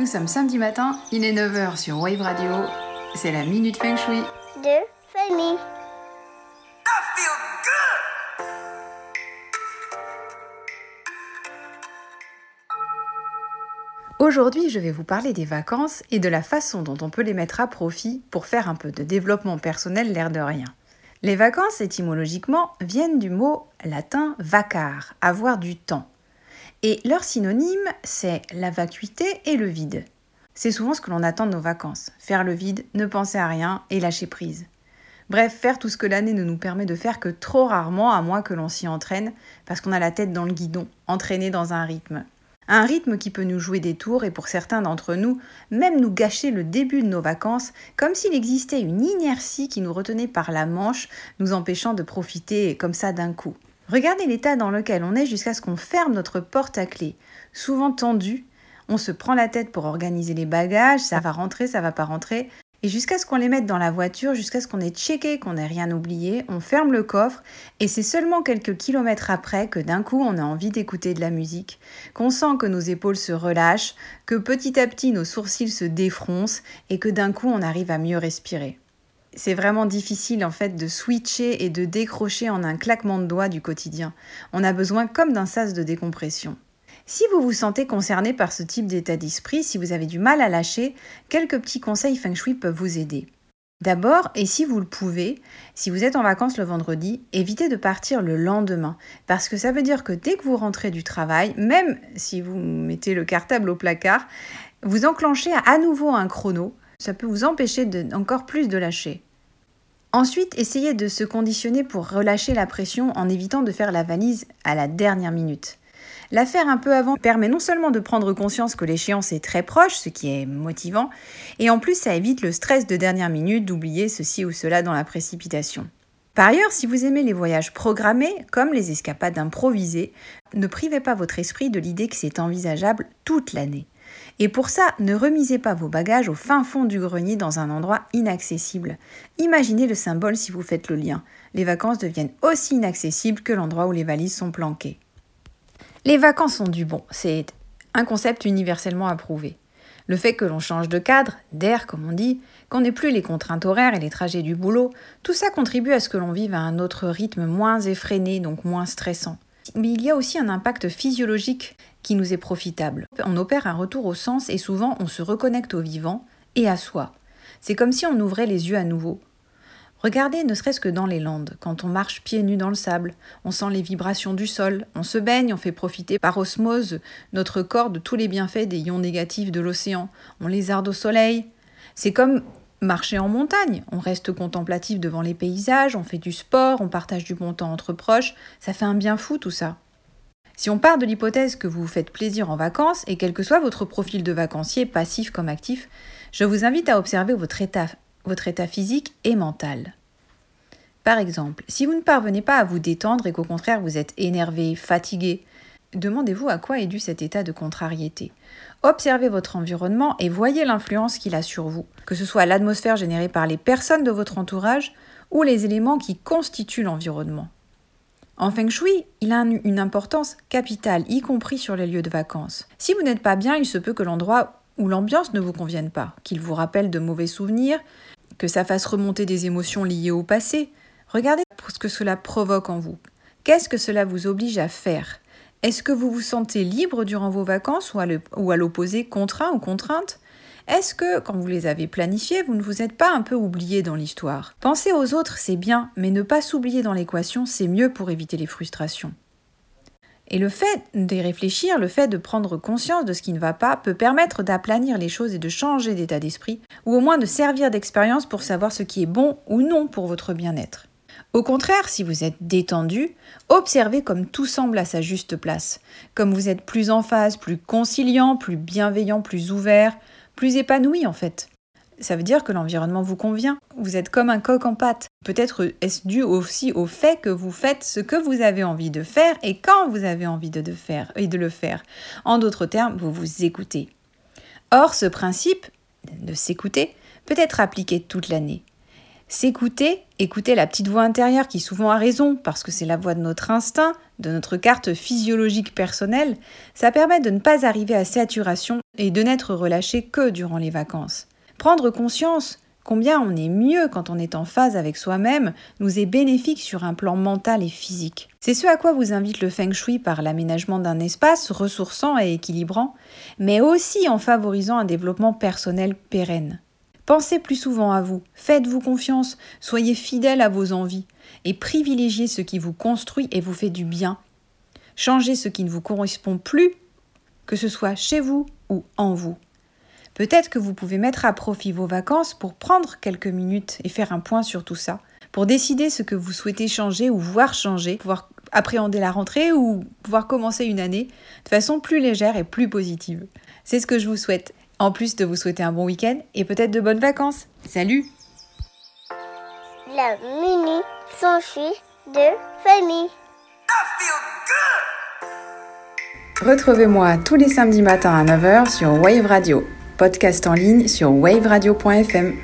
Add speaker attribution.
Speaker 1: Nous sommes samedi matin, il est 9h sur Wave Radio. C'est la Minute Feng Shui.
Speaker 2: de Fanny.
Speaker 1: Aujourd'hui, je vais vous parler des vacances et de la façon dont on peut les mettre à profit pour faire un peu de développement personnel l'air de rien. Les vacances, étymologiquement, viennent du mot latin vacar, avoir du temps. Et leur synonyme, c'est la vacuité et le vide. C'est souvent ce que l'on attend de nos vacances, faire le vide, ne penser à rien et lâcher prise. Bref, faire tout ce que l'année ne nous permet de faire que trop rarement, à moins que l'on s'y entraîne, parce qu'on a la tête dans le guidon, entraîné dans un rythme. Un rythme qui peut nous jouer des tours et pour certains d'entre nous, même nous gâcher le début de nos vacances, comme s'il existait une inertie qui nous retenait par la manche, nous empêchant de profiter comme ça d'un coup. Regardez l'état dans lequel on est jusqu'à ce qu'on ferme notre porte à clé, souvent tendue. On se prend la tête pour organiser les bagages, ça va rentrer, ça va pas rentrer. Et jusqu'à ce qu'on les mette dans la voiture, jusqu'à ce qu'on ait checké qu'on n'ait rien oublié, on ferme le coffre et c'est seulement quelques kilomètres après que d'un coup on a envie d'écouter de la musique, qu'on sent que nos épaules se relâchent, que petit à petit nos sourcils se défroncent et que d'un coup on arrive à mieux respirer. C'est vraiment difficile en fait de switcher et de décrocher en un claquement de doigts du quotidien. On a besoin comme d'un sas de décompression. Si vous vous sentez concerné par ce type d'état d'esprit, si vous avez du mal à lâcher, quelques petits conseils feng shui peuvent vous aider. D'abord, et si vous le pouvez, si vous êtes en vacances le vendredi, évitez de partir le lendemain, parce que ça veut dire que dès que vous rentrez du travail, même si vous mettez le cartable au placard, vous enclenchez à nouveau un chrono, ça peut vous empêcher de, encore plus de lâcher. Ensuite, essayez de se conditionner pour relâcher la pression en évitant de faire la valise à la dernière minute. La faire un peu avant permet non seulement de prendre conscience que l'échéance est très proche, ce qui est motivant, et en plus ça évite le stress de dernière minute d'oublier ceci ou cela dans la précipitation. Par ailleurs, si vous aimez les voyages programmés, comme les escapades improvisées, ne privez pas votre esprit de l'idée que c'est envisageable toute l'année. Et pour ça, ne remisez pas vos bagages au fin fond du grenier dans un endroit inaccessible. Imaginez le symbole si vous faites le lien. Les vacances deviennent aussi inaccessibles que l'endroit où les valises sont planquées. Les vacances sont du bon, c'est un concept universellement approuvé. Le fait que l'on change de cadre, d'air comme on dit, qu'on n'ait plus les contraintes horaires et les trajets du boulot, tout ça contribue à ce que l'on vive à un autre rythme moins effréné, donc moins stressant. Mais il y a aussi un impact physiologique qui nous est profitable. On opère un retour au sens et souvent on se reconnecte au vivant et à soi. C'est comme si on ouvrait les yeux à nouveau. Regardez ne serait-ce que dans les landes, quand on marche pieds nus dans le sable, on sent les vibrations du sol, on se baigne, on fait profiter par osmose notre corps de tous les bienfaits des ions négatifs de l'océan, on les arde au soleil. C'est comme marcher en montagne, on reste contemplatif devant les paysages, on fait du sport, on partage du bon temps entre proches, ça fait un bien fou tout ça. Si on part de l'hypothèse que vous vous faites plaisir en vacances, et quel que soit votre profil de vacancier, passif comme actif, je vous invite à observer votre état physique et mental. Par exemple, si vous ne parvenez pas à vous détendre et qu'au contraire vous êtes énervé, fatigué, demandez-vous à quoi est dû cet état de contrariété. Observez votre environnement et voyez l'influence qu'il a sur vous, que ce soit l'atmosphère générée par les personnes de votre entourage ou les éléments qui constituent l'environnement. En feng shui, il a une importance capitale, y compris sur les lieux de vacances. Si vous n'êtes pas bien, il se peut que l'endroit ou l'ambiance ne vous convienne pas, qu'il vous rappelle de mauvais souvenirs, que ça fasse remonter des émotions liées au passé. Regardez ce que cela provoque en vous. Qu'est-ce que cela vous oblige à faire? Est-ce que vous vous sentez libre durant vos vacances ou à l'opposé contraint ou contrainte? Est-ce que, quand vous les avez planifiées, vous ne vous êtes pas un peu oublié dans l'histoire? Penser aux autres, c'est bien, mais ne pas s'oublier dans l'équation, c'est mieux pour éviter les frustrations. Et le fait d'y réfléchir, le fait de prendre conscience de ce qui ne va pas, peut permettre d'aplanir les choses et de changer d'état d'esprit, ou au moins de servir d'expérience pour savoir ce qui est bon ou non pour votre bien-être. Au contraire, si vous êtes détendu, observez comme tout semble à sa juste place, comme vous êtes plus en phase, plus conciliant, plus bienveillant, plus ouvert, plus épanoui en fait ça veut dire que l'environnement vous convient. Vous êtes comme un coq en pâte. Peut-être est-ce dû aussi au fait que vous faites ce que vous avez envie de faire et quand vous avez envie de, faire et de le faire. En d'autres termes, vous vous écoutez. Or, ce principe de s'écouter peut être appliqué toute l'année. S'écouter, écouter la petite voix intérieure qui souvent a raison parce que c'est la voix de notre instinct, de notre carte physiologique personnelle, ça permet de ne pas arriver à saturation et de n'être relâché que durant les vacances. Prendre conscience combien on est mieux quand on est en phase avec soi-même nous est bénéfique sur un plan mental et physique. C'est ce à quoi vous invite le feng shui par l'aménagement d'un espace ressourçant et équilibrant, mais aussi en favorisant un développement personnel pérenne. Pensez plus souvent à vous, faites-vous confiance, soyez fidèle à vos envies et privilégiez ce qui vous construit et vous fait du bien. Changez ce qui ne vous correspond plus, que ce soit chez vous ou en vous. Peut-être que vous pouvez mettre à profit vos vacances pour prendre quelques minutes et faire un point sur tout ça, pour décider ce que vous souhaitez changer ou voir changer, pouvoir appréhender la rentrée ou pouvoir commencer une année de façon plus légère et plus positive. C'est ce que je vous souhaite en plus de vous souhaiter un bon week-end et peut-être de bonnes vacances. Salut
Speaker 2: La mini s'enfuit de famille.
Speaker 1: Retrouvez-moi tous les samedis matins à 9h sur Wave Radio, podcast en ligne sur waveradio.fm.